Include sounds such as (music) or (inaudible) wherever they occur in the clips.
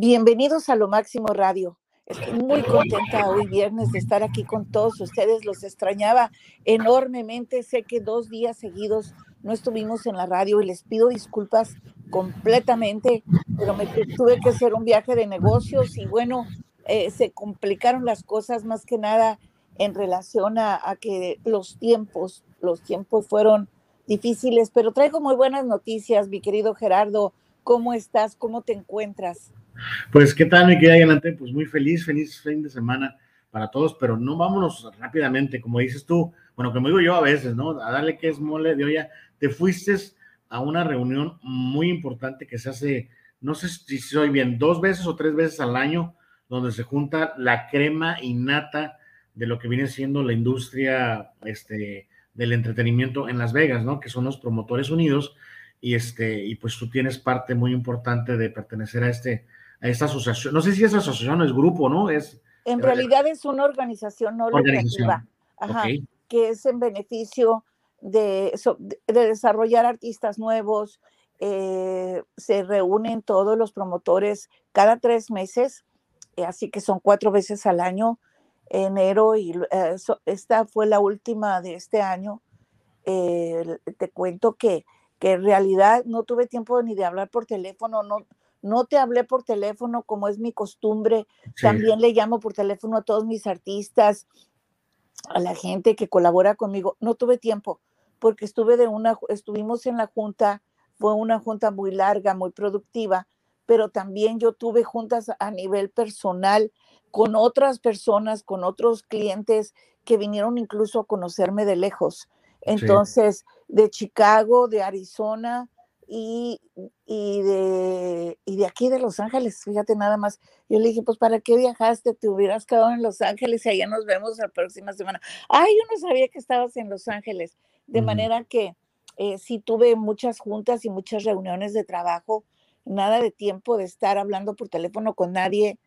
Bienvenidos a Lo Máximo Radio. Estoy (laughs) muy contenta hoy viernes de estar aquí con todos ustedes. Los extrañaba enormemente. Sé que dos días seguidos no estuvimos en la radio y les pido disculpas completamente, pero me tuve que hacer un viaje de negocios y bueno, eh, se complicaron las cosas más que nada en relación a, a que los tiempos, los tiempos fueron difíciles, pero traigo muy buenas noticias, mi querido Gerardo. ¿Cómo estás? ¿Cómo te encuentras? Pues, ¿qué tal, mi querida Yanante? Pues muy feliz, feliz fin de semana para todos, pero no vámonos rápidamente, como dices tú, bueno, como digo yo a veces, ¿no? A darle que es mole de olla. Te fuiste a una reunión muy importante que se hace, no sé si soy bien, dos veces o tres veces al año, donde se junta la crema innata de lo que viene siendo la industria este, del entretenimiento en Las Vegas, ¿no? Que son los promotores unidos y este y pues tú tienes parte muy importante de pertenecer a este a esta asociación. No sé si esa asociación es grupo, ¿no? Es en realidad es una organización no lucrativa, que es en beneficio de, de desarrollar artistas nuevos. Eh, se reúnen todos los promotores cada tres meses, eh, así que son cuatro veces al año, enero y eh, esta fue la última de este año. te cuento que, que en realidad no tuve tiempo ni de hablar por teléfono, no, no te hablé por teléfono como es mi costumbre, también le llamo por teléfono a todos mis artistas, a la gente que colabora conmigo. No tuve tiempo porque estuve de una, estuvimos en la junta, fue una junta muy larga, muy productiva, pero también yo tuve juntas a nivel personal con otras personas, con otros clientes que vinieron incluso a conocerme de lejos. Entonces, de Chicago, de Arizona, y, y, de, y de aquí de Los Ángeles, fíjate nada más. Yo le dije, pues ¿para qué viajaste? Te hubieras quedado en Los Ángeles y allá nos vemos la próxima semana. Ay, yo no sabía que estabas en Los Ángeles. De manera que eh, sí tuve muchas juntas y muchas reuniones de trabajo, nada de tiempo de estar hablando por teléfono con nadie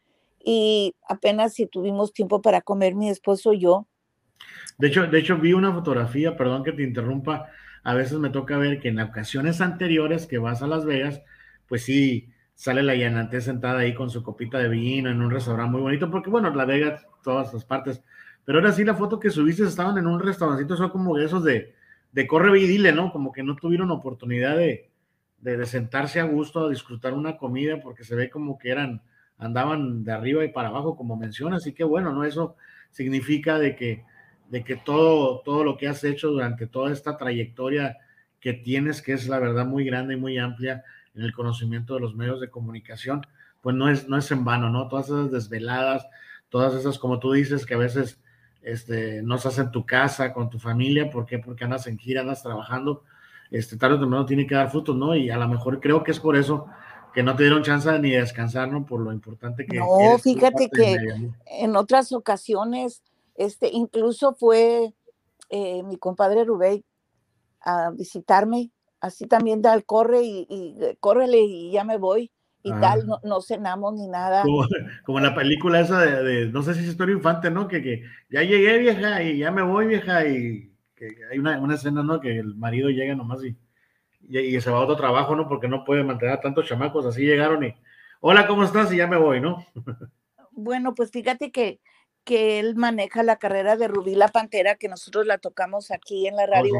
y apenas si tuvimos tiempo para comer mi esposo y yo. De hecho, de hecho vi una fotografía, perdón que te interrumpa, a veces me toca ver que en ocasiones anteriores que vas a Las Vegas, pues sí, sale la llanante sentada ahí con su copita de vino en un restaurante muy bonito, porque bueno, Las Vegas, todas las partes, pero ahora sí la foto que subiste estaban en un restaurancito, son como esos de, de corre y ¿no? Como que no tuvieron oportunidad de, de, sentarse a gusto a disfrutar una comida, porque se ve como que eran, andaban de arriba y para abajo, como mencionas, así que bueno, ¿no? Eso significa de que de que todo, todo lo que has hecho durante toda esta trayectoria que tienes, que es la verdad muy grande y muy amplia en el conocimiento de los medios de comunicación, pues no es, no es en vano, ¿no? Todas esas desveladas, todas esas, como tú dices, que a veces este, no estás en tu casa, con tu familia, ¿por qué? Porque andas en gira, andas trabajando, este, tarde o temprano tiene que dar frutos, ¿no? Y a lo mejor creo que es por eso que no te dieron chance ni de descansar, ¿no? Por lo importante que No, fíjate que en otras ocasiones este, incluso fue eh, mi compadre Rubén a visitarme, así también tal, corre y, y córrele y ya me voy y tal, ah. no, cenamos ni nada. Como, en la película esa de, no sé si es historia infante, ¿no? Que, que, ya llegué vieja y ya me voy vieja y que hay una, una escena, ¿no? Que el marido llega nomás y, y, se va a otro trabajo, ¿no? Porque no puede mantener a tantos chamacos, así llegaron y, hola, ¿cómo estás? Y ya me voy, ¿no? Bueno, pues fíjate que que él maneja la carrera de Rubí la Pantera, que nosotros la tocamos aquí en la radio.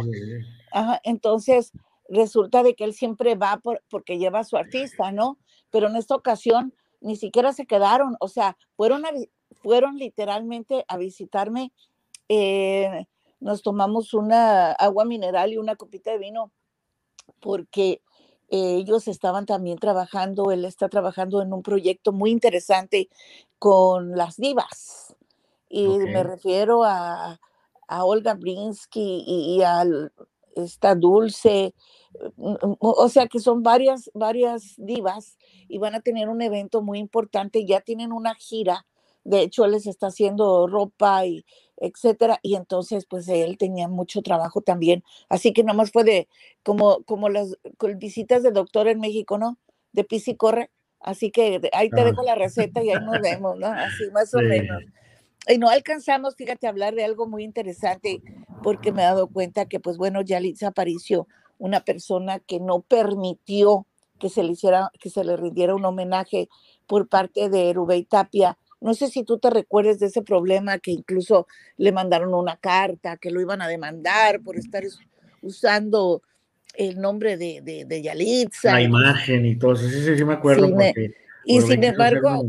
entonces, resulta de que él siempre va por, porque lleva a su artista, ¿no? Pero en esta ocasión ni siquiera se quedaron, o sea, fueron, fueron literalmente a visitarme. Eh, nos tomamos una agua mineral y una copita de vino porque ellos estaban también trabajando, él está trabajando en un proyecto muy interesante con las divas y me refiero a, Olga Brinsky y, a esta Dulce, mm, mm, o sea que son varias, varias divas y van a tener un evento muy importante, ya tienen una gira, de hecho él les está haciendo ropa y etcétera, y entonces pues él tenía mucho trabajo también, así que nomás fue de como, como las visitas de doctor en México, ¿no? De pis y corre, así que ahí te dejo la receta y ahí nos vemos, ¿no? Así (laughs) más o menos y no alcanzamos, fíjate, a hablar de algo muy interesante, porque me he dado cuenta que, pues bueno, Yalitza Aparicio, una persona que no permitió que se le hiciera, que se le rindiera un homenaje por parte de Rubén Tapia. No sé si tú te recuerdes de ese problema que incluso le mandaron una carta que lo iban a demandar por estar usando el nombre de, de, Yalitza. La imagen y todo eso, sí, sí, sí me acuerdo. y sin embargo,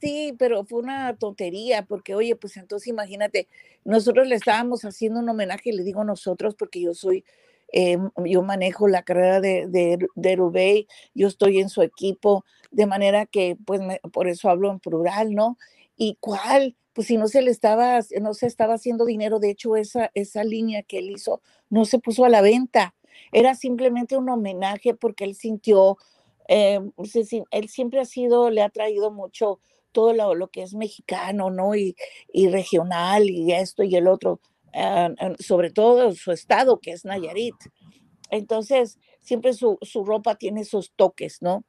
sí, pero fue una tontería, porque oye, pues entonces imagínate, nosotros le estábamos haciendo un homenaje, le digo nosotros, porque yo soy, eh, yo manejo la carrera de, de, de yo estoy en su equipo, de manera que, pues, por eso hablo en plural, ¿no? ¿Y cuál? Pues si no se le estaba, no se estaba haciendo dinero, de hecho, esa, esa línea que él hizo no se puso a la venta era simplemente un homenaje porque él sintió, eh, él siempre ha sido, le ha traído mucho todo lo, que es mexicano, ¿no? Y, regional y esto y el otro, ah, sobre todo su estado, que es Nayarit. Entonces, siempre su, su ropa tiene esos toques, ¿no?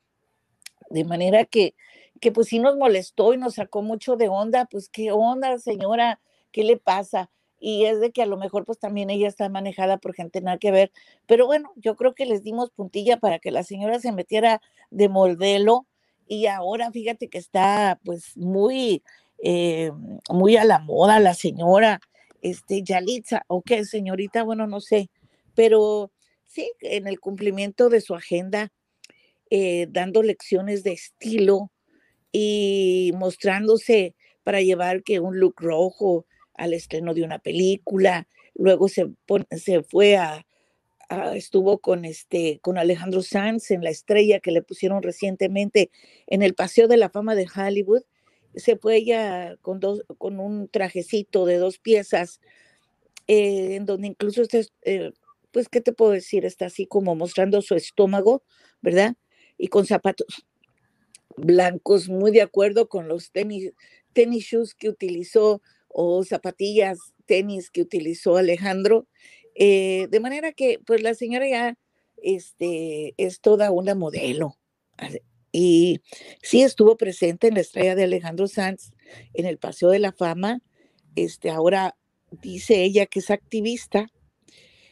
De manera que, que pues sí nos molestó y nos sacó mucho de onda, pues qué onda, señora, ¿qué le pasa? Y es de que a lo mejor pues también ella está manejada por gente nada que ver, pero bueno, yo creo que les dimos puntilla para que la señora se metiera de modelo y ahora fíjate que está pues muy, eh, muy a la moda la señora, este, Yalitza, o qué, señorita, bueno, no sé, pero sí, en el cumplimiento de su agenda, eh, dando lecciones de estilo y mostrándose para llevar que un look rojo, al estreno de una película, luego se, se fue a, estuvo con este con Alejandro Sanz en La Estrella que le pusieron recientemente en el Paseo de la Fama de Hollywood. Se fue ella con dos con un trajecito de dos piezas eh, en donde incluso este, eh, pues qué te puedo decir, está así como mostrando su estómago, ¿verdad? Y con zapatos blancos, muy de acuerdo con los tenis tenis shoes que utilizó o zapatillas, tenis que utilizó Alejandro. Eh, de manera que, pues la señora ya este, es toda una modelo. Y sí estuvo presente en la estrella de Alejandro Sanz en el Paseo de la Fama. Este, ahora dice ella que es activista.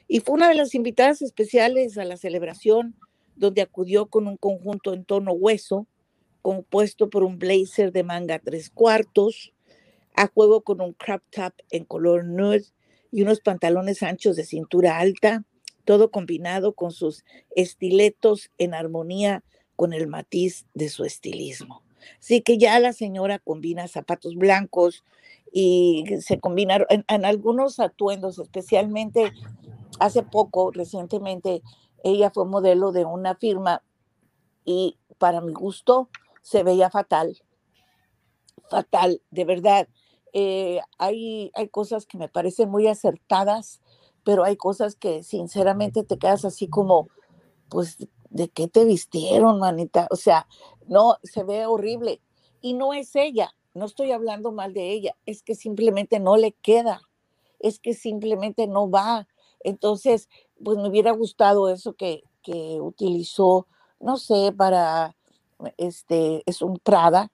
Y fue una de las invitadas especiales a la celebración, donde acudió con un conjunto en tono hueso, compuesto por un blazer de manga tres cuartos, a juego con un crop top en color nude y unos pantalones anchos de cintura alta, todo combinado con sus estiletos en armonía con el matiz de su estilismo. Así que ya la señora combina zapatos blancos y se combinaron en, en algunos atuendos, especialmente hace poco, recientemente, ella fue modelo de una firma y para mi gusto se veía fatal, fatal, de verdad. Eh, hay, hay cosas que me parecen muy acertadas, pero hay cosas que sinceramente te quedas así como, pues, ¿de qué te vistieron, manita? O sea, no, se ve horrible. Y no es ella, no estoy hablando mal de ella, es que simplemente no le queda, es que simplemente no va. Entonces, pues me hubiera gustado eso que, que utilizó, no sé, para, este, es un Prada,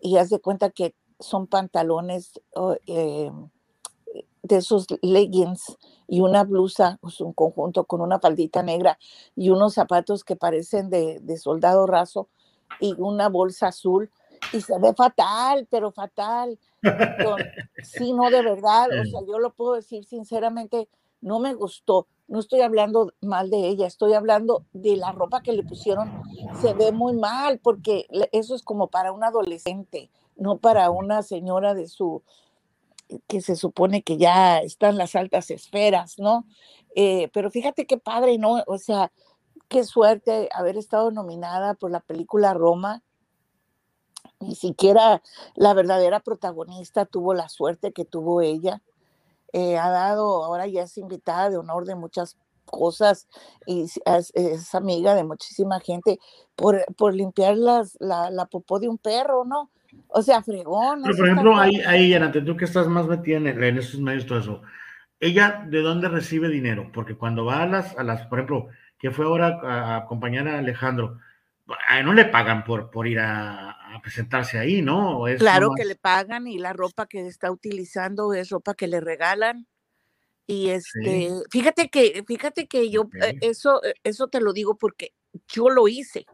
y haz de cuenta que son pantalones eh, de esos leggings y una blusa, pues un conjunto con una faldita negra y unos zapatos que parecen de, soldado raso y una bolsa azul y se ve fatal, pero fatal. (laughs) sí, no, de verdad, o sea, yo lo puedo decir sinceramente, no me gustó. No estoy hablando mal de ella, estoy hablando de la ropa que le pusieron. Se ve muy mal porque eso es como para un adolescente no para una señora de su, que se supone que ya están las altas esferas, ¿no? Eh, pero fíjate qué padre, ¿no? O sea, qué suerte haber estado nominada por la película Roma. Ni siquiera la verdadera protagonista tuvo la suerte que tuvo ella. Eh, ha dado, ahora ya es invitada de honor de muchas cosas y es, amiga de muchísima gente por, por limpiar la, la popó de un perro, ¿no? O sea, fregón. Pero, por ejemplo, ahí, ahí, Yanate, tú que estás más metida en, en esos medios, todo eso, ¿ella de dónde recibe dinero? Porque cuando va a las, a las por ejemplo, que fue ahora a, acompañar a Alejandro, a no le pagan por, por ir a, presentarse ahí, ¿no? claro que le pagan y la ropa que está utilizando es ropa que le regalan. Y este, fíjate que, fíjate que yo, eh, eso, eh, eso te lo digo porque yo lo hice.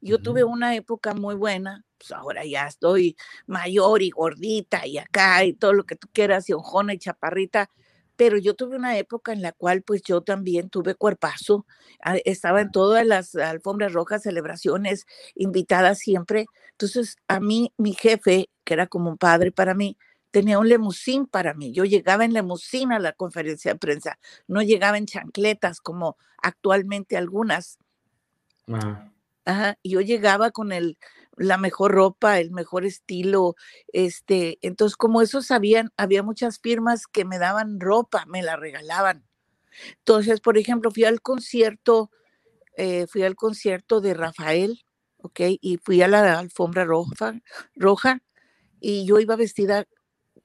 Yo tuve una época muy buena, pues ahora ya estoy mayor y gordita y acá y todo lo que tú quieras, y ojona y chaparrita, pero yo tuve una época en la cual pues yo también tuve cuerpazo, ah, estaba en todas las alfombras rojas, celebraciones, invitada siempre. Entonces a mí, mi jefe, que era como un padre para mí, tenía un lemusín para mí. Yo llegaba en lemusín a la conferencia de prensa, no llegaba en chancletas como actualmente algunas. Ajá, yo llegaba con el, la mejor ropa, el mejor estilo, este, entonces como eso sabían, había muchas firmas que me daban ropa, me la regalaban. Entonces, por ejemplo, fui al concierto, eh, fui al concierto de Rafael, ¿ok? Y fui a la alfombra roja, roja y yo iba vestida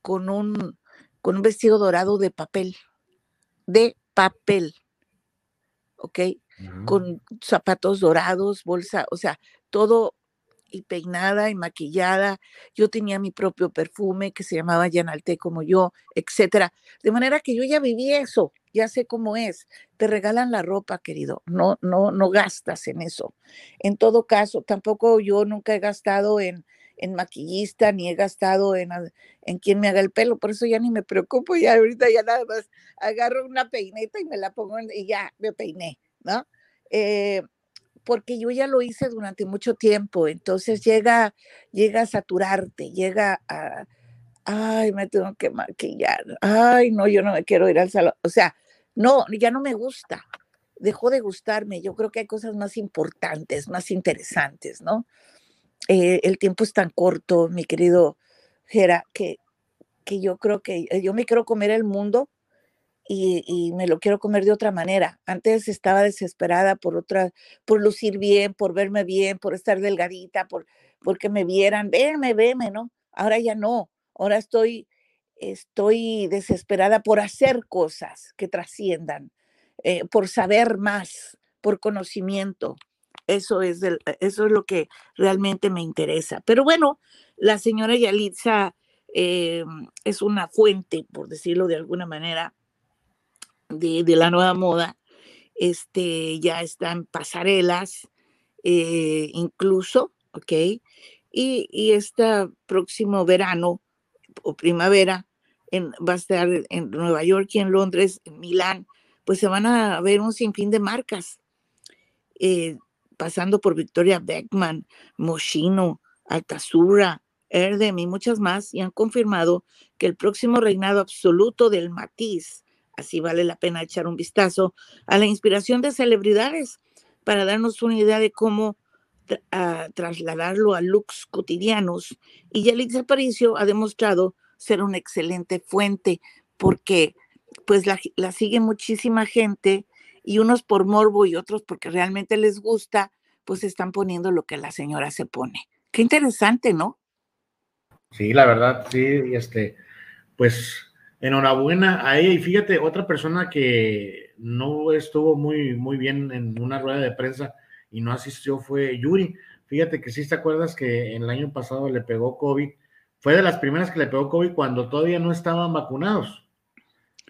con un, con un vestido dorado de papel, de papel, ¿ok? Con zapatos dorados, bolsa, o sea, todo y peinada y maquillada. Yo tenía mi propio perfume que se llamaba Yanalte como yo, etcétera. De manera que yo ya viví eso, ya sé cómo es. Te regalan la ropa, querido. No, no, no gastas en eso. En todo caso, tampoco yo nunca he gastado en, en maquillista, ni he gastado en, en quien me haga el pelo, por eso ya ni me preocupo, ya ahorita ya nada más agarro una peineta y me la pongo y ya me peiné, ¿no? Eh, porque yo ya lo hice durante mucho tiempo, entonces llega, llega a saturarte, llega a, ay, me tengo que maquillar, ay, no, yo no me quiero ir al salón, o sea, no, ya no me gusta, dejó de gustarme, yo creo que hay cosas más importantes, más interesantes, ¿no? Eh, el tiempo es tan corto, mi querido Gera, que, que yo creo que eh, yo me quiero comer el mundo y, me lo quiero comer de otra manera. Antes estaba desesperada por otra, por lucir bien, por verme bien, por estar delgadita, por porque me vieran, veme, veme, ¿no? Ahora ya no. Ahora estoy, estoy desesperada por hacer cosas que trasciendan, eh, por saber más, por conocimiento. Eso es, eso es lo que realmente me interesa. Pero bueno, la señora Yalitza eh, es una fuente, por decirlo de alguna manera, de, la nueva moda, este, ya están pasarelas, eh, incluso, ¿ok? Y, y este próximo verano o primavera en, va a estar en Nueva York y en Londres, en Milán, pues se van a ver un sinfín de marcas, eh, pasando por Victoria Beckman, Moschino, Altazura, Erdem y muchas más, y han confirmado que el próximo reinado absoluto del matiz Así vale la pena echar un vistazo a la inspiración de celebridades para darnos una idea de cómo trasladarlo a looks cotidianos. Y Yalitza Aparicio ha demostrado ser una excelente fuente porque pues la, la sigue muchísima gente y unos por morbo y otros porque realmente les gusta, pues están poniendo lo que la señora se pone. Qué interesante, ¿no? Sí, la verdad, sí, este, pues enhorabuena a ella. Y fíjate, otra persona que no estuvo muy, muy bien en una rueda de prensa y no asistió fue Yuri. Fíjate que sí te acuerdas que el año pasado le pegó COVID. Fue de las primeras que le pegó COVID cuando todavía no estaban vacunados.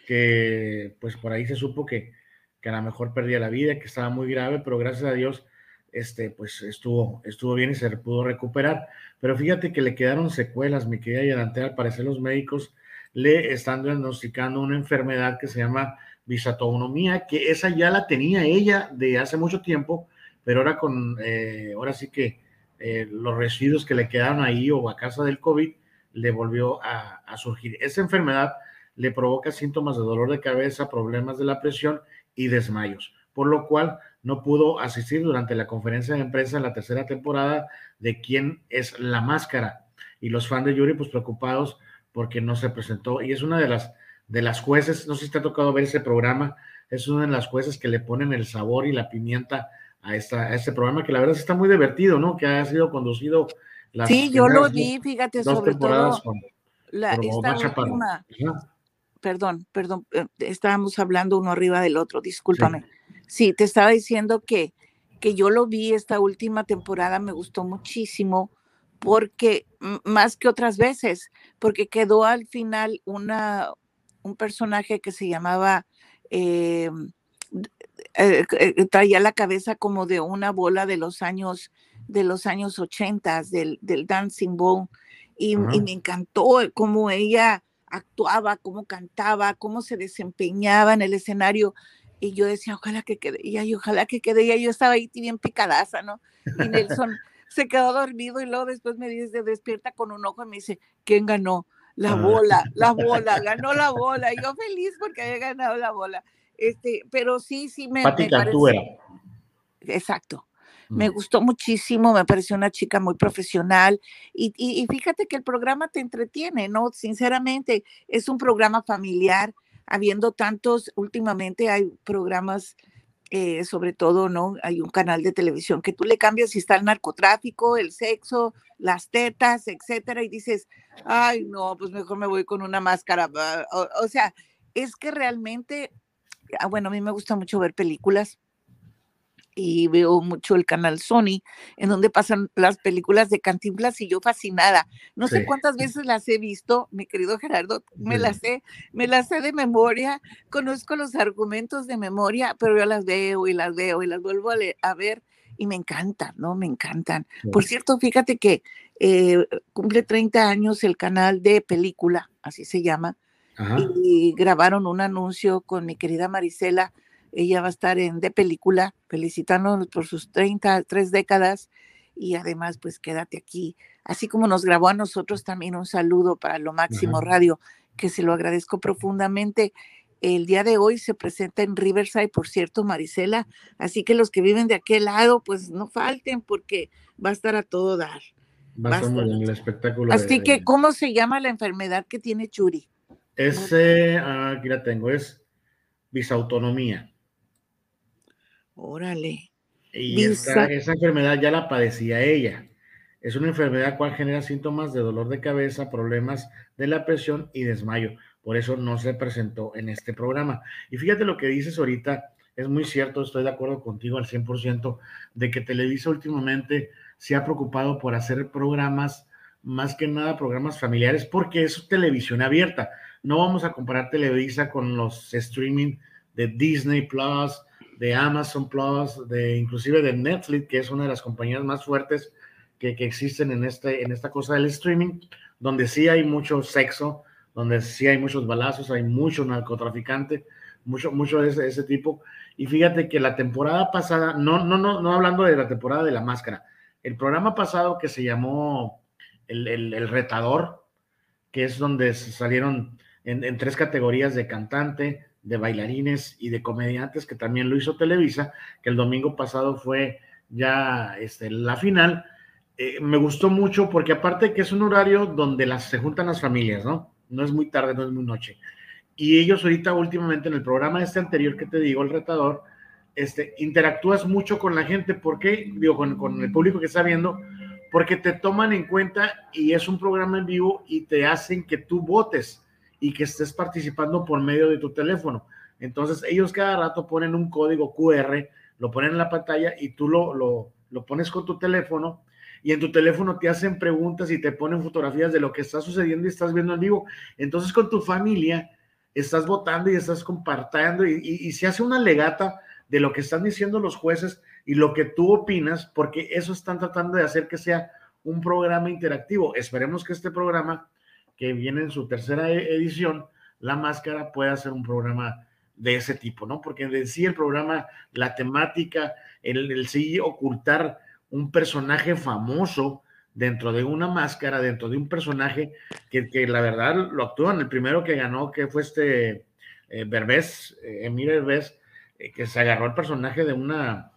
Que pues por ahí se supo que, que a lo mejor perdía la vida, que estaba muy grave, pero gracias a Dios este, pues estuvo, estuvo bien y se pudo recuperar. Pero fíjate que le quedaron secuelas, mi querida y al parecer los médicos le están diagnosticando una enfermedad que se llama bisatonomía, que esa ya la tenía ella de hace mucho tiempo, pero ahora con, eh, ahora sí que eh, los residuos que le quedaron ahí o a casa del COVID, le volvió a, a, surgir. Esa enfermedad le provoca síntomas de dolor de cabeza, problemas de la presión y desmayos, por lo cual no pudo asistir durante la conferencia de prensa en la tercera temporada de quién es la máscara. Y los fans de Yuri, pues preocupados porque no se presentó y es una de las de las jueces, no sé si te ha tocado ver ese programa, es una de las jueces que le ponen el sabor y la pimienta a, esta, a este programa que la verdad está muy divertido, ¿no? Que ha sido conducido las Sí, yo lo vi, fíjate, sobre todo la, esta última, perdón, perdón, eh, estábamos hablando uno arriba del otro, discúlpame. Sí. te estaba diciendo que, que yo lo vi esta última temporada, me gustó muchísimo porque más que otras veces, porque quedó al final una, un personaje que se llamaba, eh, eh, eh, traía la cabeza como de una bola de los años de los años 80, del, del Dancing Ball, y, me encantó cómo ella actuaba, cómo cantaba, cómo se desempeñaba en el escenario. Y yo decía, ojalá que quede ella, y ojalá que quede ella. Yo estaba ahí bien picadaza, ¿no? Y (laughs) Nelson se quedó dormido y luego después me dice, despierta con un ojo y me dice, ¿quién ganó? La ah. bola, la (laughs) bola, ganó la bola. Y yo feliz porque había ganado la bola. Este, pero sí, sí me, me Exacto. Me mm. gustó muchísimo, me pareció una chica muy profesional y, y, fíjate que el programa te entretiene, ¿no? Sinceramente, es un programa familiar, habiendo tantos, últimamente hay programas, eh, sobre todo, ¿no? Hay un canal de televisión que tú le cambias si está el narcotráfico, el sexo, las tetas, etcétera, y dices, ay, no, pues mejor me voy con una máscara. o sea, es que realmente, ah, bueno, a mí me gusta mucho ver películas y veo mucho el canal Sony, en donde pasan las películas de Cantinflas y yo fascinada. No sé cuántas veces las he visto, mi querido Gerardo, me las sé, me las sé de memoria, conozco los argumentos de memoria, pero yo las veo y las veo y las vuelvo a, ver y me encantan, ¿no? Me encantan. Por cierto, fíjate que eh, cumple 30 años el canal de película, así se llama, y grabaron un anuncio con mi querida Marisela ella va a estar en de película, felicitándonos por sus 33 décadas y además pues quédate aquí. Así como nos grabó a nosotros también un saludo para Lo Máximo Radio, que se lo agradezco profundamente. El día de hoy se presenta en Riverside, por cierto, Marisela. Así que los que viven de aquel lado, pues no falten porque va a estar a todo dar. Va, a estar en el espectáculo. Así que, ¿cómo se llama la enfermedad que tiene Churi? Ese, ah, aquí la tengo, es bisautonomía. Órale. Y esa, enfermedad ya la padecía ella. Es una enfermedad cual genera síntomas de dolor de cabeza, problemas de la presión y desmayo. Por eso no se presentó en este programa. Y fíjate lo que dices ahorita, es muy cierto, estoy de acuerdo contigo al 100%, de que Televisa últimamente se ha preocupado por hacer programas, más que nada programas familiares, porque es televisión abierta. No vamos a comparar Televisa con los streaming de Disney Plus, de Amazon Plus, de inclusive de Netflix, que es una de las compañías más fuertes que, que, existen en, este, en esta cosa del streaming, donde sí hay mucho sexo, donde sí hay muchos balazos, hay mucho narcotraficante, mucho, mucho de ese, ese, tipo. Y fíjate que la temporada pasada, no, no, no, no hablando de la temporada de la máscara, el programa pasado que se llamó El, el, el Retador, que es donde salieron en, en tres categorías de cantante, de bailarines y de comediantes, que también lo hizo Televisa, que el domingo pasado fue ya este, la final. Eh, me gustó mucho porque aparte que es un horario donde las, se juntan las familias, ¿no? No es muy tarde, no es muy noche. Y ellos ahorita últimamente en el programa este anterior que te digo, el retador, este, interactúas mucho con la gente, ¿por qué? Digo, con, con el público que está viendo, porque te toman en cuenta y es un programa en vivo y te hacen que tú votes y que estés participando por medio de tu teléfono. Entonces ellos cada rato ponen un código QR, lo ponen en la pantalla y tú lo, lo, lo pones con tu teléfono y en tu teléfono te hacen preguntas y te ponen fotografías de lo que está sucediendo y estás viendo en vivo. Entonces con tu familia estás votando y estás compartiendo y, y, se hace una legata de lo que están diciendo los jueces y lo que tú opinas, porque eso están tratando de hacer que sea un programa interactivo. Esperemos que este programa que viene en su tercera e-, edición, La Máscara puede hacer un programa de ese tipo, ¿no? Porque en sí el programa, la temática, el, el sí ocultar un personaje famoso dentro de una máscara, dentro de un personaje que, que la verdad lo actúan. El primero que ganó, que fue este eh, Berbés, eh, Emir Berbés, eh, que se agarró el personaje de una,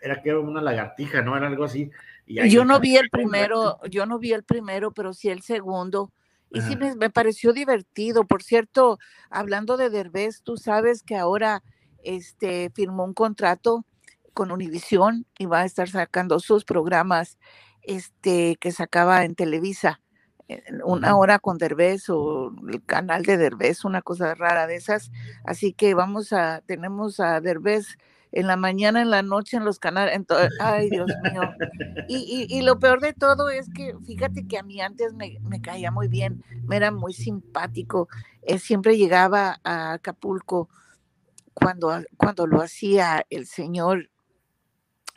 era que era una lagartija, ¿no? Era algo así. Y yo no vi el primero, yo no vi el primero, pero sí el segundo y sí me, pareció divertido. Por cierto, hablando de Derbez, tú sabes que ahora este, firmó un contrato con Univisión y va a estar sacando sus programas este, que sacaba en Televisa. Una hora con Derbez o el canal de Derbez, una cosa rara de esas. Así que vamos a, tenemos a Derbez en la mañana, en la noche, en los canales. ay, Dios mío. Y, y, lo peor de todo es que, fíjate que a mí antes me, me caía muy bien, me era muy simpático. Él siempre llegaba a Acapulco cuando, cuando lo hacía el señor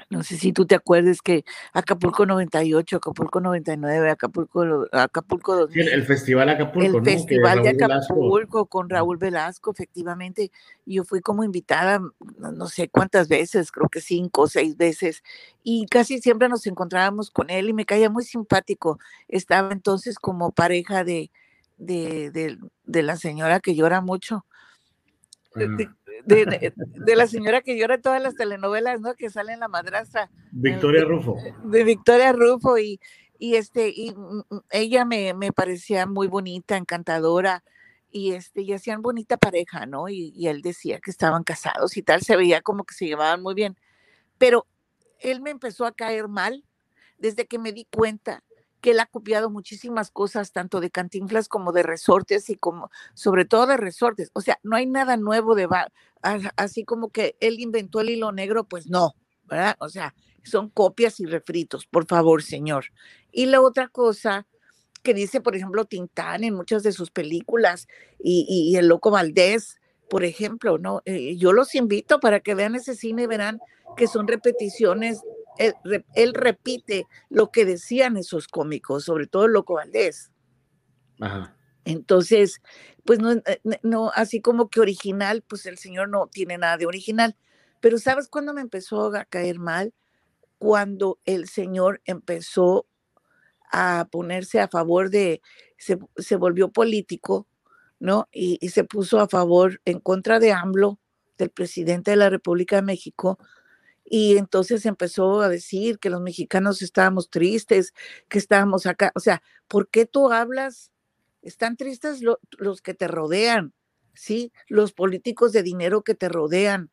no sé si tú te acuerdas que Acapulco 98, Acapulco 99, Acapulco, Acapulco 2000, el, Festival Acapulco, El Festival de Acapulco con Raúl Velasco, efectivamente. Yo fui como invitada, no sé cuántas veces, creo que cinco o seis veces, y casi siempre nos encontrábamos con él y me caía muy simpático. Estaba entonces como pareja de, de, de, la señora que llora mucho. (laughs) De, la señora que llora todas las telenovelas, ¿no? Que sale en la madrastra. Victoria Rufo. De Victoria Rufo y, y este, y ella me, me, parecía muy bonita, encantadora y este, y hacían bonita pareja, ¿no? Y, y, él decía que estaban casados y tal, se veía como que se llevaban muy bien. Pero él me empezó a caer mal desde que me di cuenta que él ha copiado muchísimas cosas, tanto de Cantinflas como de Resortes y como, sobre todo de Resortes. O sea, no hay nada nuevo de, así como que él inventó el hilo negro, pues no, ¿verdad? O sea, son copias y refritos, por favor, señor. Y la otra cosa que dice, por ejemplo, Tintán en muchas de sus películas y, el Loco Valdés, por ejemplo, ¿no? Eh, yo los invito para que vean ese cine y verán que son repeticiones él, repite lo que decían esos cómicos, sobre todo Loco Valdés. Entonces, pues no, eh, no, así como que original, pues el señor no tiene nada de original. Pero ¿sabes cuándo me empezó a caer mal? Cuando el señor empezó a ponerse a favor de, se, volvió político, ¿no? Y, y, se puso a favor, en contra de AMLO, del presidente de la República de México, y entonces empezó a decir que los mexicanos estábamos tristes, que estábamos acá. O sea, ¿por qué tú hablas? Están tristes los que te rodean, ¿sí? Los políticos de dinero que te rodean,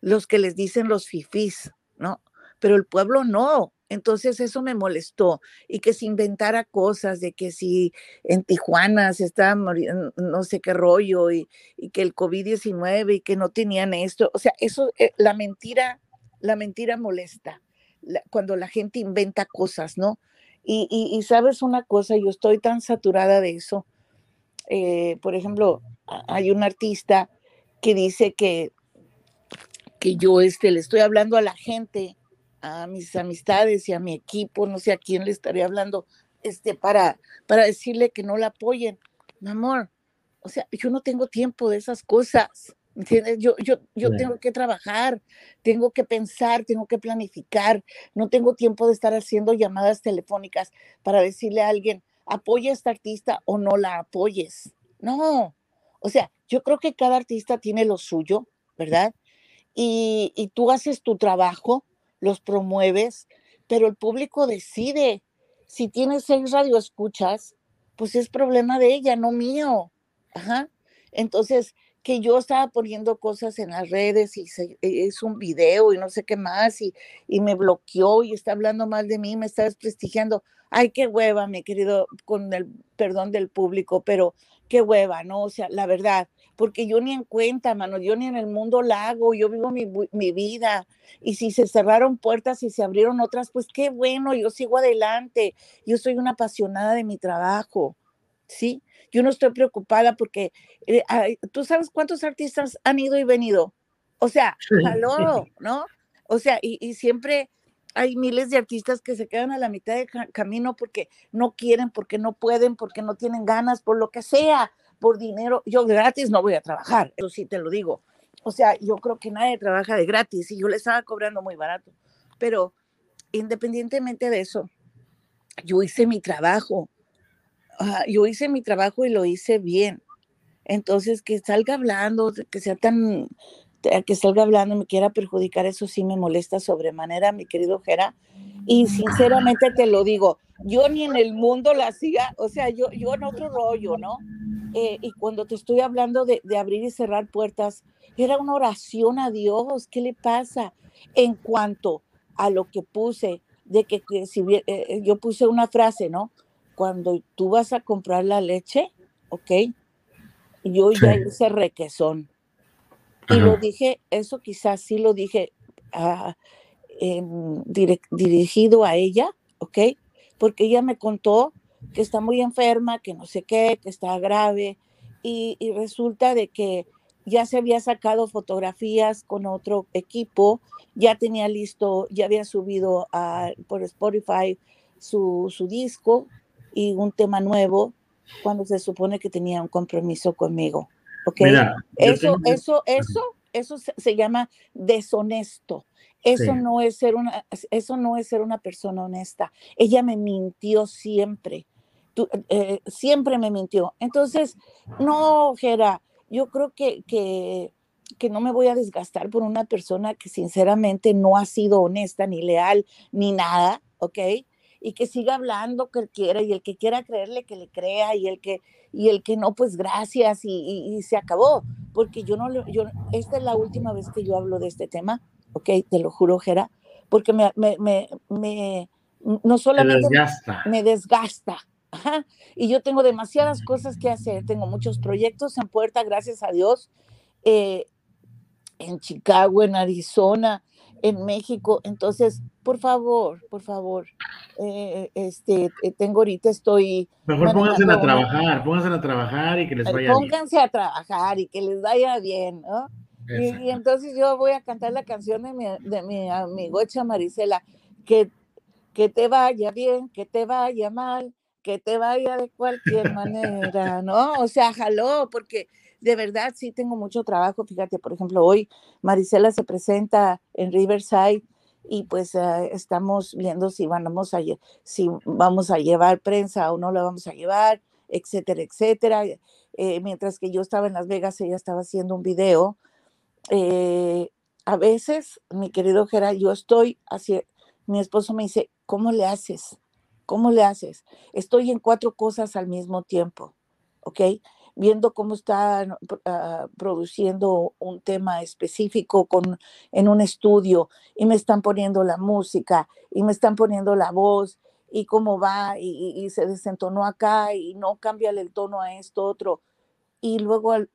los que les dicen los fifís, ¿no? Pero el pueblo no. Entonces eso me molestó y que se inventara cosas de que si en Tijuana se estaba muriendo no sé qué rollo y, y que el COVID-19 y que no tenían esto. O sea, eso, eh, la mentira la mentira molesta, cuando la gente inventa cosas, ¿no? Y, sabes una cosa, yo estoy tan saturada de eso. Eh, por ejemplo, hay un artista que dice que, que yo este, le estoy hablando a la gente, a mis amistades y a mi equipo, no sé a quién le estaré hablando, este, para, para decirle que no la apoyen. Mi amor, o sea, yo no tengo tiempo de esas cosas. Yo, yo, yo tengo que trabajar, tengo que pensar, tengo que planificar, no tengo tiempo de estar haciendo llamadas telefónicas para decirle a alguien, apoya a esta artista o no la apoyes. No, o sea, yo creo que cada artista tiene lo suyo, ¿verdad? Y, y tú haces tu trabajo, los promueves, pero el público decide. Si tienes seis radioescuchas, pues es problema de ella, no mío. Ajá. Entonces, que yo estaba poniendo cosas en las redes y es un video y no sé qué más y, y, me bloqueó y está hablando mal de mí, me está desprestigiando. Ay, qué hueva, mi querido, con el perdón del público, pero qué hueva, ¿no? O sea, la verdad, porque yo ni en cuenta, mano, yo ni en el mundo la hago, yo vivo mi, mi vida y si se cerraron puertas y se abrieron otras, pues qué bueno, yo sigo adelante, yo soy una apasionada de mi trabajo, ¿sí? Yo no estoy preocupada porque eh, tú sabes cuántos artistas han ido y venido. O sea, ¿no? O sea, y, siempre hay miles de artistas que se quedan a la mitad del camino porque no quieren, porque no pueden, porque no tienen ganas, por lo que sea, por dinero. Yo gratis no voy a trabajar, eso sí te lo digo. O sea, yo creo que nadie trabaja de gratis y yo le estaba cobrando muy barato. Pero independientemente de eso, yo hice mi trabajo yo hice mi trabajo y lo hice bien. Entonces, que salga hablando, que sea tan, que salga hablando, me quiera perjudicar, eso sí me molesta sobremanera, mi querido Jera. Y sinceramente te lo digo, yo ni en el mundo la hacía, o sea, yo, yo en otro rollo, ¿no? Eh, y cuando te estoy hablando de, abrir y cerrar puertas, era una oración a Dios, ¿qué le pasa? En cuanto a lo que puse, de que, si eh, eh, yo puse una frase, ¿no? Cuando tú vas a comprar la leche, ¿ok? Yo ya hice requesón. Y lo dije, eso quizás sí lo dije ah, dirigido a ella, ¿ok? Porque ella me contó que está muy enferma, que no sé qué, que está grave. Y, resulta de que ya se había sacado fotografías con otro equipo, ya tenía listo, ya había subido a, por Spotify su, su disco y un tema nuevo cuando se supone que tenía un compromiso conmigo. ¿ok? eso, eso, eso, eso se, llama deshonesto. Eso no es ser una, eso no es ser una persona honesta. Ella me mintió siempre. Eh, siempre me mintió. Entonces, no, Gera, yo creo que, que, que no me voy a desgastar por una persona que sinceramente no ha sido honesta ni leal ni nada, ¿ok? Y que siga hablando que él quiera y el que quiera creerle que le crea y el que y el que no pues gracias y, se acabó porque yo no yo esta es la última vez que yo hablo de este tema ok te lo juro Jera porque me, me, me, me no solamente desgasta. me desgasta y yo tengo demasiadas cosas que hacer tengo muchos proyectos en puerta gracias a Dios eh, en Chicago en Arizona en México. Entonces, por favor, por favor, eh, este, eh, tengo ahorita estoy... Mejor pónganse a trabajar, pónganse a trabajar y que les vaya bien. Pónganse a trabajar y que les vaya bien, ¿no? Y, entonces yo voy a cantar la canción de mi, de mi amigocha Marisela, que, que te vaya bien, que te vaya mal, que te vaya de cualquier manera, (laughs) ¿no? O sea, jaló, porque de verdad sí tengo mucho trabajo. Fíjate, por ejemplo, hoy Marisela se presenta en Riverside y pues eh, estamos viendo si vamos, a, llevar prensa o no la vamos a llevar, etcétera, etcétera. Eh, mientras que yo estaba en Las Vegas, ella estaba haciendo un video. Eh, a veces, mi querido Gerard, yo estoy así, mi esposo me dice, ¿cómo le haces? ¿Cómo le haces? Estoy en cuatro cosas al mismo tiempo, ¿ok? Viendo cómo están ah, produciendo un tema específico con, en un estudio y me están poniendo la música y me están poniendo la voz y cómo va y, se desentonó acá y no cambia el tono a esto otro. Y luego eh,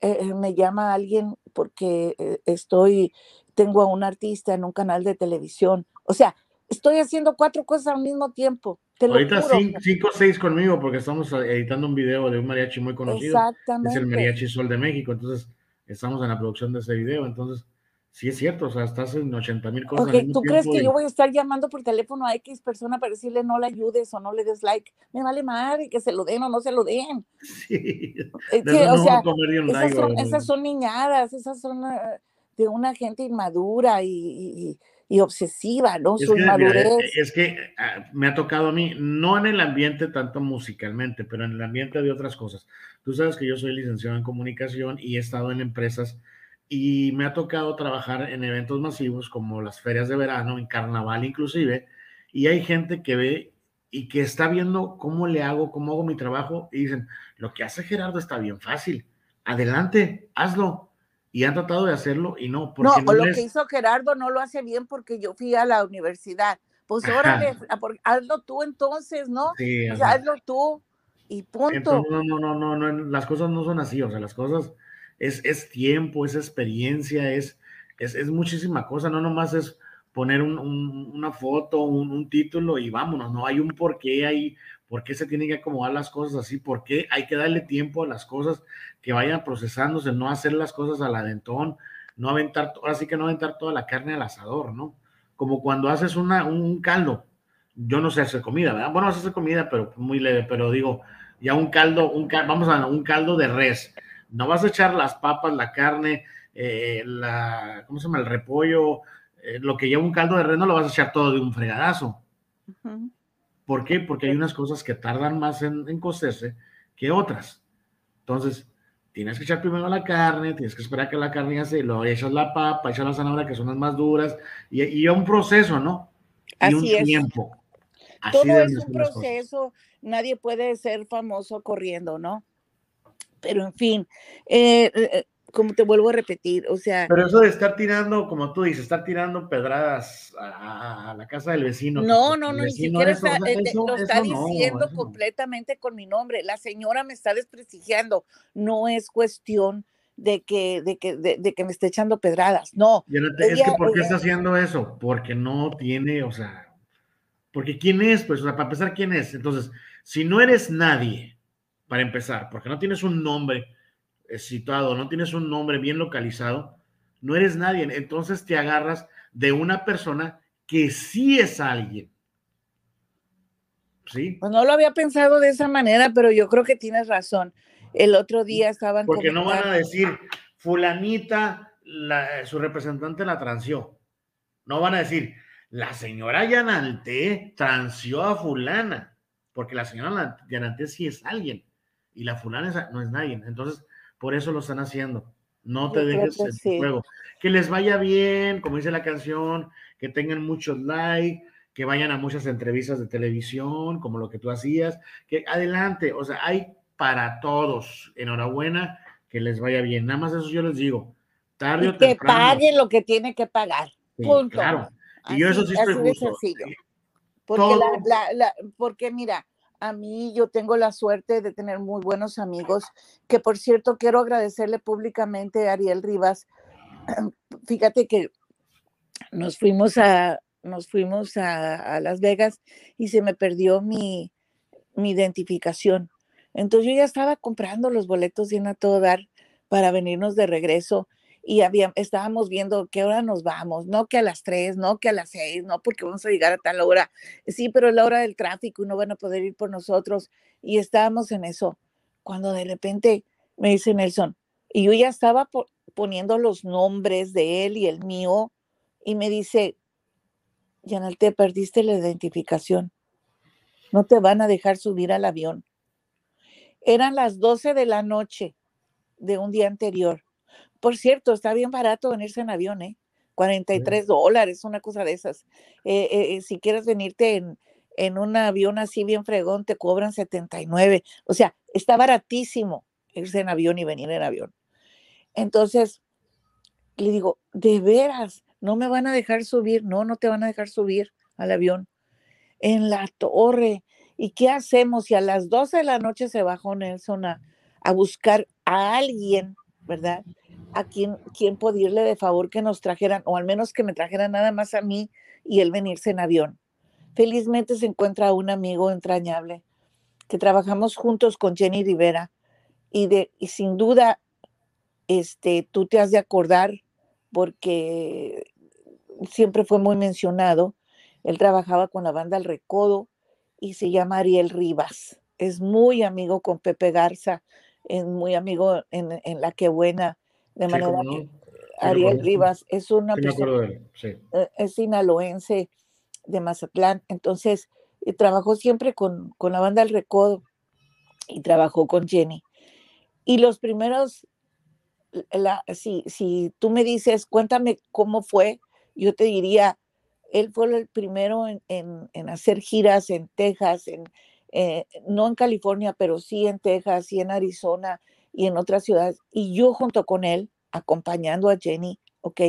eh, me llama alguien porque eh, estoy, tengo a un artista en un canal de televisión. O sea, estoy haciendo cuatro cosas al mismo tiempo. Ahorita cinco, o seis conmigo porque estamos editando un video de un mariachi muy conocido. Exactamente. Es el Mariachi Sol de México. Entonces, estamos en la producción de ese video. Entonces, sí es cierto, o sea, estás en 80 mil cosas. Ok, ¿tú crees que yo voy a estar llamando por teléfono a X persona para decirle no le ayudes o no le des like? Me vale madre que se lo den o no se lo den. (laughs) Sí. o sea, esas, son, esas son niñadas, esas son eh, de una gente inmadura y y obsesiva, ¿no? Es Su que, madurez. Es que ah, me ha tocado a mí, no en el ambiente tanto musicalmente, pero en el ambiente de otras cosas. Tú sabes que yo soy licenciado en comunicación y he estado en empresas y me ha tocado trabajar en eventos masivos como las ferias de verano, en carnaval inclusive, y hay gente que ve y que está viendo cómo le hago, cómo hago mi trabajo y dicen, lo que hace Gerardo está bien fácil, adelante, hazlo y han tratado de hacerlo y no. Porque no, o lo que hizo Gerardo no lo hace bien porque yo fui a la universidad. Pues órale, hazlo tú entonces, ¿no? Sí, o sea, hazlo tú y punto. no, no, no, no, no, las cosas no son así, o sea, las cosas es, es tiempo, es experiencia, es, es, es muchísima cosa, no nomás es poner un, una foto, un, un, título y vámonos, no hay un porqué, hay por qué se tienen que acomodar las cosas así, por qué hay que darle tiempo a las cosas que vayan procesándose, no hacer las cosas al adentón, no aventar, así que no aventar toda la carne al asador, ¿no? Como cuando haces una, un caldo, yo no sé hacer comida, ¿verdad? Bueno, hacer comida, pero muy leve, pero digo, ya un caldo, un vamos a un caldo de res, no vas a echar las papas, la carne, eh, la, ¿cómo se llama? El repollo, eh, lo que lleva un caldo de res no lo vas a echar todo de un fregadazo. ¿Por qué? Porque hay unas cosas que tardan más en, cocerse que otras. Entonces, tienes que echar primero la carne, tienes que esperar que la carne ya se, lo echas la papa, echas la zanahoria, que son las más duras, y, y un proceso, ¿no? Y un tiempo. Todo es un proceso, nadie puede ser famoso corriendo, ¿no? Pero en fin, eh, eh, como te vuelvo a repetir, o sea... Pero eso de estar tirando, como tú dices, estar tirando pedradas a, la casa del vecino. No, no, no, ni siquiera está, eh, lo está diciendo completamente con mi nombre. La señora me está desprestigiando. No es cuestión de que, de que, de, que me esté echando pedradas, no. es que ¿por qué está haciendo eso? Porque no tiene, o sea, porque ¿quién es? Pues, o sea, para empezar, ¿quién es? Entonces, si no eres nadie, para empezar, porque no tienes un nombre, situado, no tienes un nombre bien localizado, no eres nadie. Entonces te agarras de una persona que sí es alguien. ¿Sí? Pues no lo había pensado de esa manera, pero yo creo que tienes razón. El otro día estaban. Porque no van a decir, fulanita, su representante la transió. No van a decir, la señora Yanante transió a fulana, porque la señora Yanante sí es alguien y la fulana no es nadie. Entonces, por eso lo están haciendo. No te dejes el juego. Que les vaya bien, como dice la canción, que tengan muchos likes, que vayan a muchas entrevistas de televisión, como lo que tú hacías, que adelante, o sea, hay para todos. Enhorabuena, que les vaya bien. Nada más eso yo les digo. Tarde o que pague lo que tiene que pagar. Punto. Claro. Y yo eso sí estoy justo. Porque, porque mira, a mí yo tengo la suerte de tener muy buenos amigos, que por cierto quiero agradecerle públicamente a Ariel Rivas. (clears throat) Fíjate que nos fuimos a, nos fuimos a, Las Vegas y se me perdió mi, mi, identificación. Entonces yo ya estaba comprando los boletos bien a todo dar para venirnos de regreso y estábamos viendo qué hora nos vamos, no que a las tres, no que a las seis, no porque vamos a llegar a tal hora. Sí, pero la hora del tráfico y no van a poder ir por nosotros. Y estábamos en eso. Cuando de repente me dice Nelson, y yo ya estaba poniendo los nombres de él y el mío, y me dice, Yanal, te perdiste la identificación. No te van a dejar subir al avión. Eran las 12 de la noche de un día anterior por cierto, está bien barato venirse en avión, ¿eh? 43 dólares, una cosa de esas. Eh, eh, si quieres venirte en, en un avión así bien fregón, te cobran 79. O sea, está baratísimo irse en avión y venir en avión. Entonces, le digo, de veras, no me van a dejar subir. No, no te van a dejar subir al avión. En la torre. ¿Y qué hacemos? Si a las 12 de la noche se bajó Nelson a, a buscar a alguien, ¿verdad? A quién, quién pedirle de favor que nos trajeran, o al menos que me trajeran nada más a mí y él venirse en avión. Felizmente se encuentra un amigo entrañable que trabajamos juntos con Jenny Rivera y, de, y sin duda este, tú te has de acordar porque siempre fue muy mencionado. Él trabajaba con la banda El Recodo y se llama Ariel Rivas. Es muy amigo con Pepe Garza, es muy amigo en, en La Que Buena de manera que Ariel Rivas es una persona, e, es sinaloense de Mazatlán, entonces eh, trabajó siempre con, con, la banda El Recodo y trabajó con Jenny. Y los primeros, la, si, si tú me dices, cuéntame cómo fue, yo te diría, él fue el primero en, en, en hacer giras en Texas, en, eh, no en California, pero sí en Texas y en Arizona y en otras ciudades. Y yo junto con él, acompañando a Jenny, ok,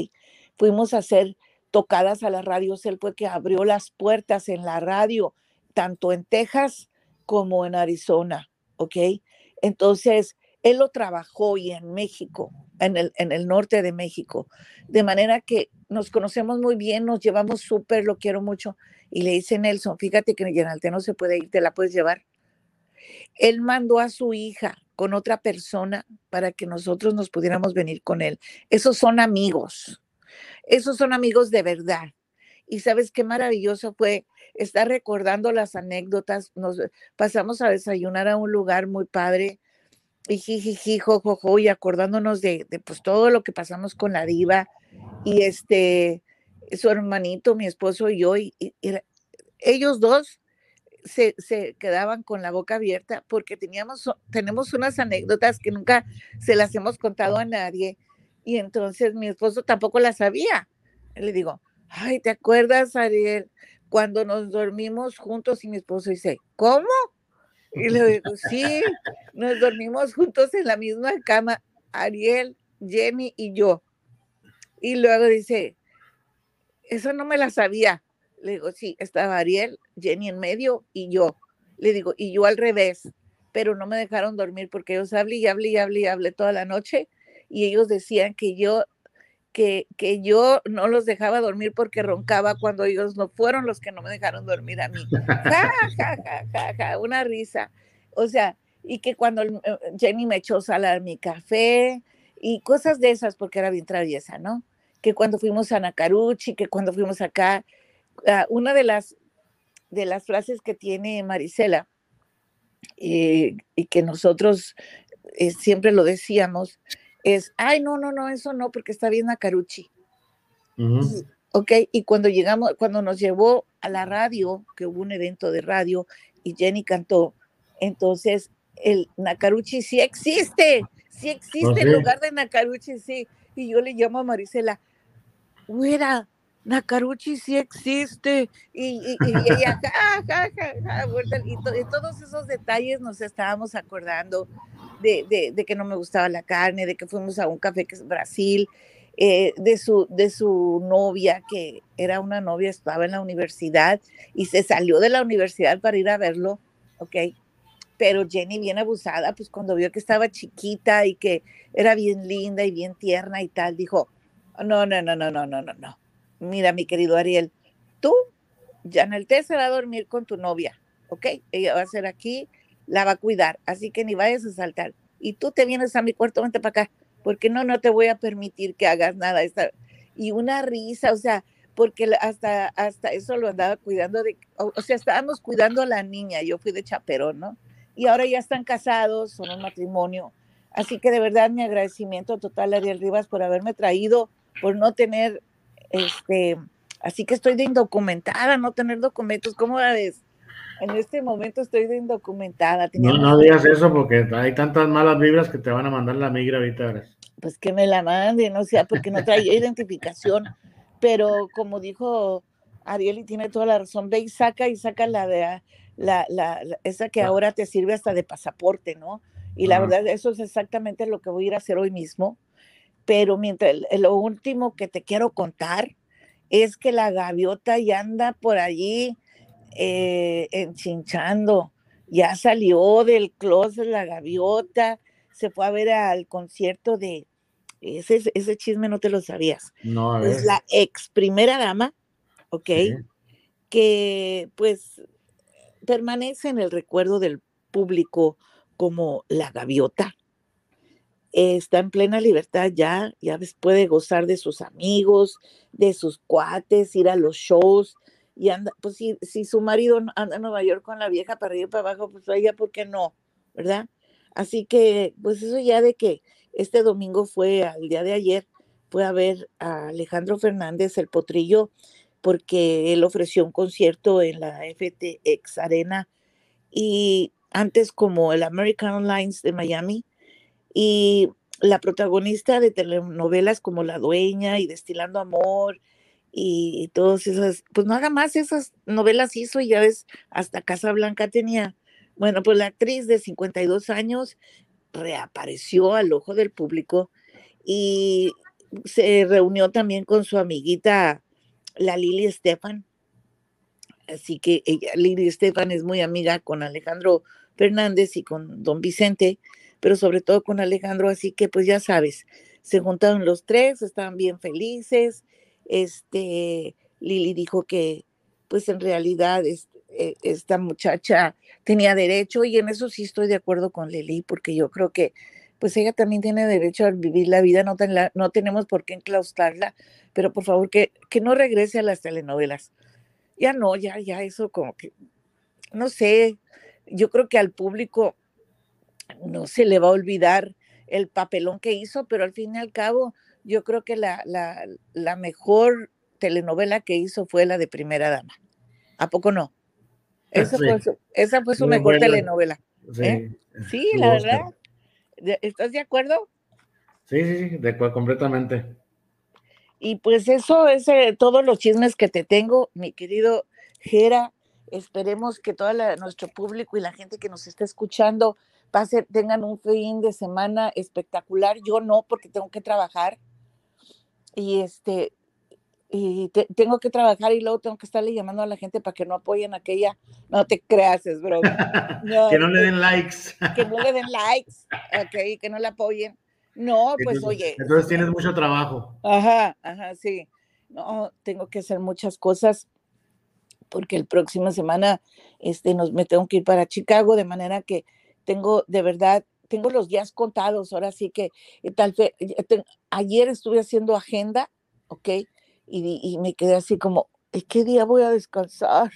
fuimos a hacer tocadas a las radios. Él fue que abrió las puertas en la radio, tanto en Texas como en Arizona, ok. Entonces, él lo trabajó y en México, en el, en el norte de México. De manera que nos conocemos muy bien, nos llevamos súper, lo quiero mucho. Y le dice Nelson, fíjate que en Alte no se puede ir, te la puedes llevar. Él mandó a su hija con otra persona para que nosotros nos pudiéramos venir con él. Esos son amigos, esos son amigos de verdad. Y sabes qué maravilloso fue estar recordando las anécdotas. Nos pasamos a desayunar a un lugar muy padre y jiji, jojojo, y acordándonos de, pues todo lo que pasamos con la diva y este, su hermanito, mi esposo y yo, y ellos dos se, quedaban con la boca abierta porque teníamos, tenemos unas anécdotas que nunca se las hemos contado a nadie y entonces mi esposo tampoco las sabía. Le digo, ay, ¿te acuerdas, Ariel, cuando nos dormimos juntos y mi esposo dice, ¿cómo? Y le digo, sí, nos dormimos juntos en la misma cama, Ariel, Jenny y yo. Y luego dice, eso no me la sabía. Le digo, sí, estaba Ariel, Jenny en medio y yo. Le digo, y yo al revés, pero no me dejaron dormir porque ellos hablé y hablé y hablé y hablé toda la noche y ellos decían que yo que, que, yo no los dejaba dormir porque roncaba cuando ellos no fueron los que no me dejaron dormir a mí. Ja, ja, ja, ja, ja, una risa. O sea, y que cuando eh, Jenny me echó sal a mi café y cosas de esas porque era bien traviesa, ¿no? Que cuando fuimos a Nakaruchi, que cuando fuimos acá, ah, una de las, de las frases que tiene Marisela eh, y que nosotros eh, siempre lo decíamos es, ay, no, no, no, eso no, porque está bien Nakaruchi. Ok, y cuando llegamos, cuando nos llevó a la radio, que hubo un evento de radio y Jenny cantó, entonces el Nakaruchi sí existe, sí existe el lugar de Nakaruchi, sí. Y yo le llamo a Marisela, güera, Nakaruchi sí existe. Y, y, ja, y, todos esos detalles nos estábamos acordando de, de, de, que no me gustaba la carne, de que fuimos a un café que es Brasil, eh, de, su, de su novia, que era una novia, estaba en la universidad y se salió de la universidad para ir a verlo, ¿ok? Pero Jenny bien abusada, pues cuando vio que estaba chiquita y que era bien linda y bien tierna y tal, dijo, no, no, no, no, no, no, no, no. Mira, mi querido Ariel, tú, T se va a dormir con tu novia, ¿ok? Ella va a ser aquí, la va a cuidar, así que ni vayas a saltar. Y tú te vienes a mi cuarto, vente para acá porque no, no te voy a permitir que hagas nada. Y una risa, o sea, porque hasta, hasta eso lo andaba cuidando de, o, sea, estábamos cuidando a la niña, yo fui de chaperón, ¿no? Y ahora ya están casados, son un matrimonio. Así que de verdad mi agradecimiento total a Ariel Rivas por haberme traído, por no tener, este, así que estoy de indocumentada, no tener documentos, ¿cómo la ves? En este momento estoy de indocumentada. No, no digas eso porque hay tantas malas vibras que te van a mandar la migra ahorita pues que me la manden, o sea, porque no traía identificación, pero como dijo Ariel y tiene toda la razón, ve y saca y saca la de la, la, esa que ahora te sirve hasta de pasaporte, ¿no? Y la verdad, eso es exactamente lo que voy a ir a hacer hoy mismo. Pero mientras lo último que te quiero contar es que la gaviota ya anda por allí eh, enchinchando. Ya salió del closet la gaviota, se fue a ver al concierto de, ese, ese chisme no te lo sabías. No, Es la ex primera dama, ¿ok? Que pues permanece en el recuerdo del público como la gaviota. Está en plena libertad ya, ya puede gozar de sus amigos, de sus cuates, ir a los shows, y anda, pues si, si su marido anda en Nueva York con la vieja para arriba y para abajo, pues ella, ¿por qué no? ¿Verdad? Así que, pues eso ya de que este domingo fue, al día de ayer, fue a ver a Alejandro Fernández, el potrillo, porque él ofreció un concierto en la FTX Arena y antes como el American Online de Miami y la protagonista de telenovelas como La Dueña y Destilando Amor y todas esas, pues nada más esas novelas hizo y ya ves, hasta Casa Blanca tenía bueno, pues la actriz de 52 años reapareció al ojo del público y se reunió también con su amiguita, la Lili Estefan. Así que ella, Lili Estefan es muy amiga con Alejandro Fernández y con don Vicente, pero sobre todo con Alejandro, así que pues ya sabes, se juntaron los tres, estaban bien felices. Este, Lili dijo que pues en realidad eh, esta muchacha tenía derecho y en eso sí estoy de acuerdo con Lili, porque yo creo que pues ella también tiene derecho a vivir la vida, no, no tenemos por qué enclaustrarla, pero por favor que, que no regrese a las telenovelas. Ya no, ya, ya eso como que, no sé, yo creo que al público no se le va a olvidar el papelón que hizo, pero al fin y al cabo, yo creo que la, la, la mejor telenovela que hizo fue la de Primera Dama. ¿A poco no? Esa, fue, su, esa fue su mejor telenovela. Sí, ¿eh? sí la verdad. ¿Estás de acuerdo? Sí, sí, sí, de acuerdo, completamente. Y pues eso es eh, todos los chismes que te tengo, mi querido Jera. Esperemos que todo nuestro público y la gente que nos está escuchando pase, tengan un fin de semana espectacular. Yo no, porque tengo que trabajar. Y este, y tengo que trabajar y luego tengo que estarle llamando a la gente para que no apoyen aquella, no te creas, es broma. (laughs) que no le den likes. que no le den likes, ok, que no la apoyen. No, pues oye. Entonces tienes mucho trabajo. Ajá, ajá, sí. No, tengo que hacer muchas cosas porque el próximo semana este, nos, me tengo que ir para Chicago, de manera que, tengo de verdad, tengo los días contados, ahora sí que eh, tal vez, ayer estuve haciendo agenda, ¿ok? Y, y me quedé así como, ¿qué día voy a descansar?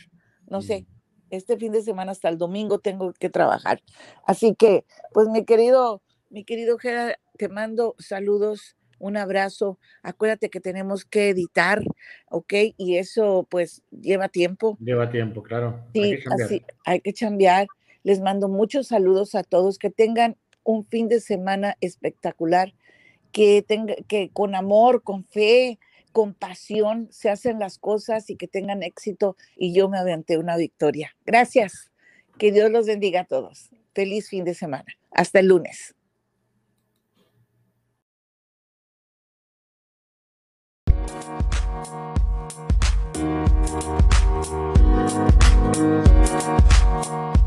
No sé, este fin de semana hasta el domingo tengo que trabajar. Así que, pues mi querido, mi querido Gerard, te mando saludos, un abrazo. Acuérdate que tenemos que editar, ¿ok? Y eso pues lleva tiempo. Lleva tiempo, claro. Sí, hay que así, hay que cambiar. Les mando muchos saludos a todos, que tengan un fin de semana espectacular, que, tenga, que con amor, con fe, con pasión se hacen las cosas y que tengan éxito y yo me aventé una victoria. Gracias. Que Dios los bendiga a todos. Feliz fin de semana. Hasta el lunes. Thank you.